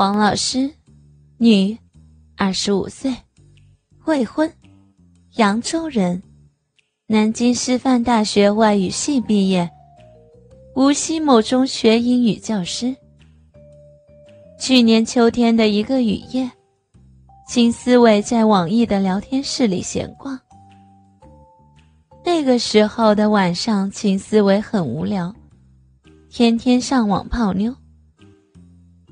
黄老师，女，二十五岁，未婚，扬州人，南京师范大学外语系毕业，无锡某中学英语教师。去年秋天的一个雨夜，秦思维在网易的聊天室里闲逛。那个时候的晚上，秦思维很无聊，天天上网泡妞。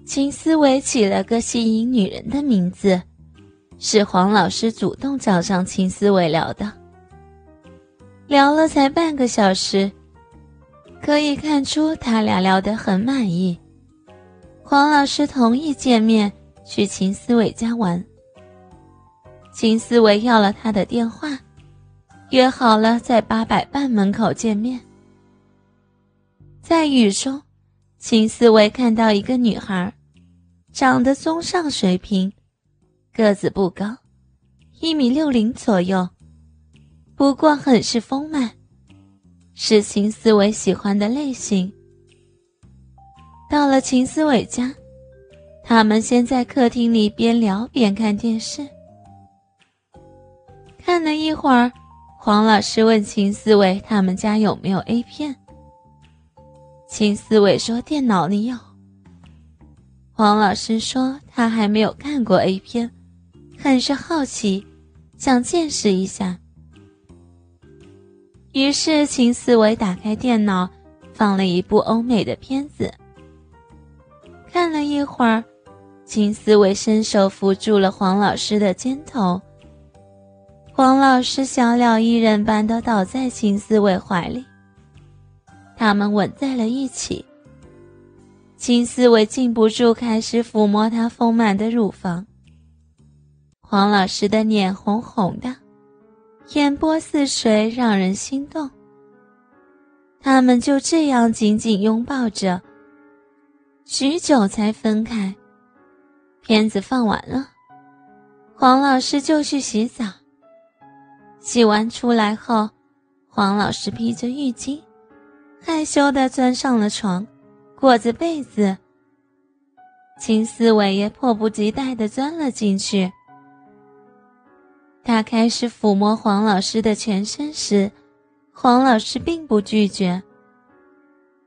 秦思维起了个吸引女人的名字，是黄老师主动找上秦思维聊的。聊了才半个小时，可以看出他俩聊得很满意。黄老师同意见面去秦思维家玩。秦思维要了他的电话，约好了在八佰伴门口见面。在雨中，秦思维看到一个女孩。长得中上水平，个子不高，一米六零左右，不过很是丰满，是秦思维喜欢的类型。到了秦思伟家，他们先在客厅里边聊边看电视。看了一会儿，黄老师问秦思伟他们家有没有 A 片。秦思伟说电脑里有。黄老师说他还没有看过 A 片，很是好奇，想见识一下。于是秦思维打开电脑，放了一部欧美的片子。看了一会儿，秦思维伸手扶住了黄老师的肩头。黄老师小鸟依人般的倒在秦思维怀里，他们吻在了一起。金思维禁不住开始抚摸她丰满的乳房。黄老师的脸红红的，眼波似水，让人心动。他们就这样紧紧拥抱着，许久才分开。片子放完了，黄老师就去洗澡。洗完出来后，黄老师披着浴巾，害羞地钻上了床。裹着被子，秦思维也迫不及待地钻了进去。他开始抚摸黄老师的全身时，黄老师并不拒绝。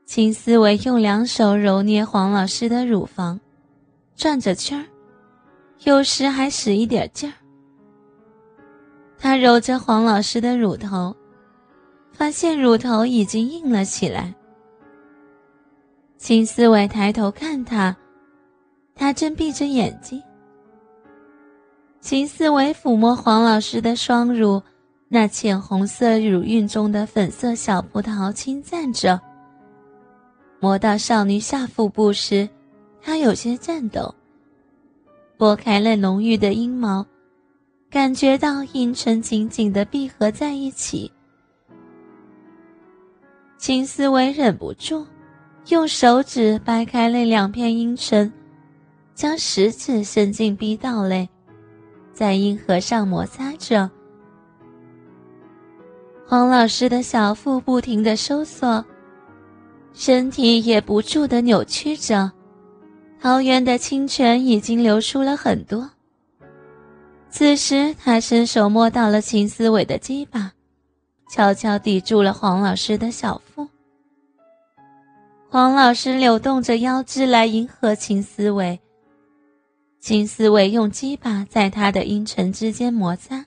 秦思维用两手揉捏黄老师的乳房，转着圈儿，有时还使一点劲儿。他揉着黄老师的乳头，发现乳头已经硬了起来。秦思维抬头看他，他正闭着眼睛。秦思维抚摸黄老师的双乳，那浅红色乳晕中的粉色小葡萄轻赞着。摸到少女下腹部时，他有些颤抖，拨开了浓郁的阴毛，感觉到阴唇紧紧的闭合在一起。秦思维忍不住。用手指掰开那两片阴唇，将食指伸进逼道内，在阴核上摩擦着。黄老师的小腹不停的收缩，身体也不住的扭曲着，桃园的清泉已经流出了很多。此时，他伸手摸到了秦思伟的鸡巴，悄悄抵住了黄老师的小腹。黄老师扭动着腰肢来迎合秦思维，秦思维用鸡巴在他的阴唇之间摩擦，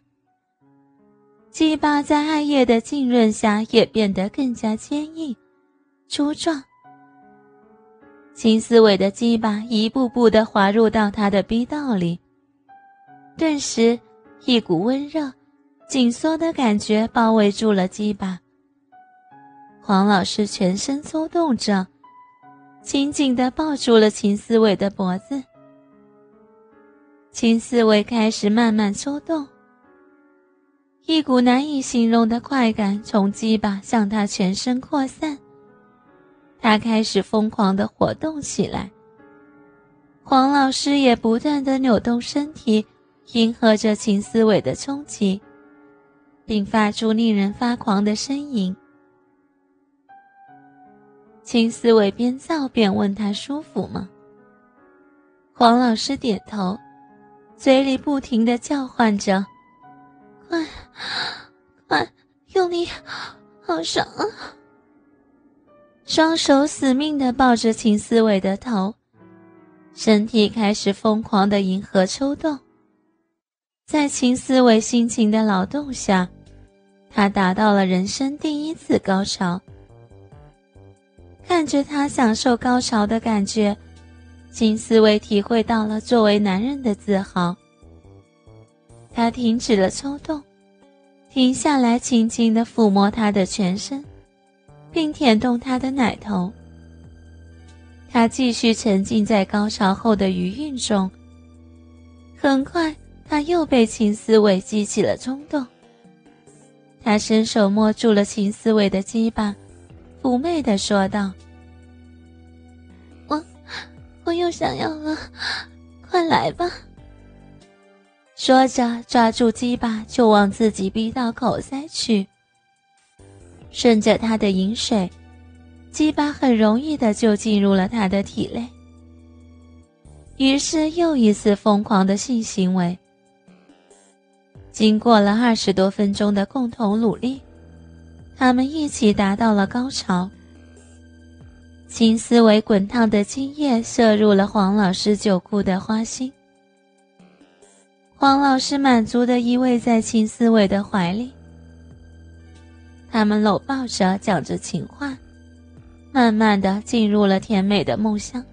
鸡巴在艾叶的浸润下也变得更加坚硬、粗壮。秦思维的鸡巴一步步地滑入到他的逼道里，顿时，一股温热、紧缩的感觉包围住了鸡巴。黄老师全身抽动着。紧紧地抱住了秦思伟的脖子，秦思伟开始慢慢抽动，一股难以形容的快感从鸡巴向他全身扩散，他开始疯狂地活动起来。黄老师也不断地扭动身体，迎合着秦思伟的冲击，并发出令人发狂的呻吟。秦思维边造边问他舒服吗？黄老师点头，嘴里不停的叫唤着：“快，快，用力，好爽啊！”双手死命的抱着秦思伟的头，身体开始疯狂的迎合抽动。在秦思伟辛勤的劳动下，他达到了人生第一次高潮。看着他享受高潮的感觉。金思维体会到了作为男人的自豪。他停止了抽动，停下来，轻轻地抚摸他的全身，并舔动他的奶头。他继续沉浸在高潮后的余韵中。很快，他又被秦思维激起了冲动。他伸手摸住了秦思维的鸡巴，妩媚的说道。我我又想要了，快来吧！说着，抓住鸡巴就往自己逼到口塞去。顺着他的饮水，鸡巴很容易的就进入了他的体内。于是又一次疯狂的性行为。经过了二十多分钟的共同努力，他们一起达到了高潮。秦思维滚烫的精液射入了黄老师酒库的花心，黄老师满足的依偎在秦思维的怀里，他们搂抱着讲着情话，慢慢的进入了甜美的梦乡。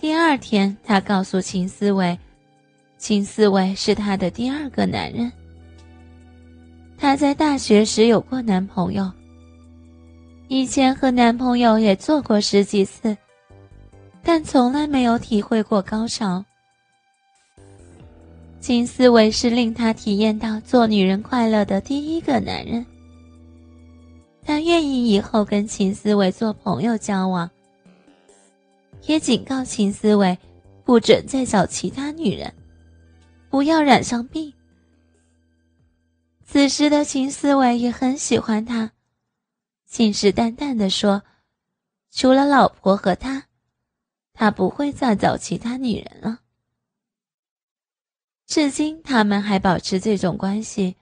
第二天，他告诉秦思维，秦思维是他的第二个男人，她在大学时有过男朋友。以前和男朋友也做过十几次，但从来没有体会过高潮。金思维是令她体验到做女人快乐的第一个男人。他愿意以后跟秦思维做朋友交往，也警告秦思维不准再找其他女人，不要染上病。此时的秦思维也很喜欢他。信誓旦旦地说：“除了老婆和他，他不会再找其他女人了。”至今，他们还保持这种关系，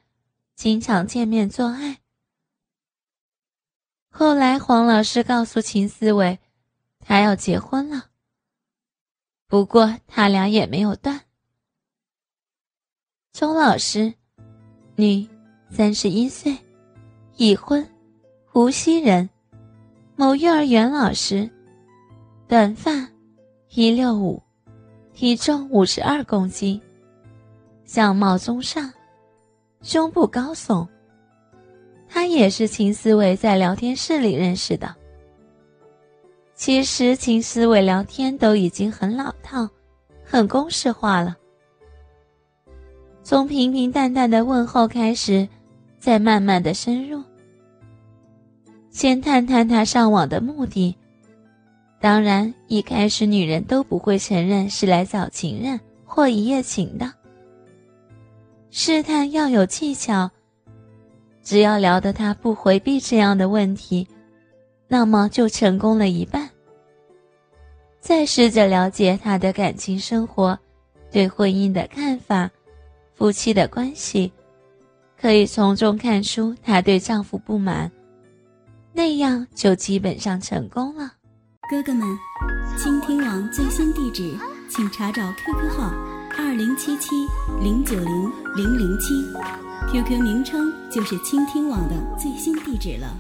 经常见面做爱。后来，黄老师告诉秦思维，他要结婚了。不过，他俩也没有断。钟老师，你，三十一岁，已婚。无锡人，某幼儿园老师，短发，一六五，体重五十二公斤，相貌中上，胸部高耸。他也是秦思维在聊天室里认识的。其实秦思维聊天都已经很老套，很公式化了。从平平淡淡的问候开始，再慢慢的深入。先探探他上网的目的。当然，一开始女人都不会承认是来找情人或一夜情的。试探要有技巧，只要聊得他不回避这样的问题，那么就成功了一半。再试着了解他的感情生活，对婚姻的看法，夫妻的关系，可以从中看出她对丈夫不满。那样就基本上成功了。哥哥们，倾听网最新地址，请查找 QQ 号二零七七零九零零零七，QQ 名称就是倾听网的最新地址了。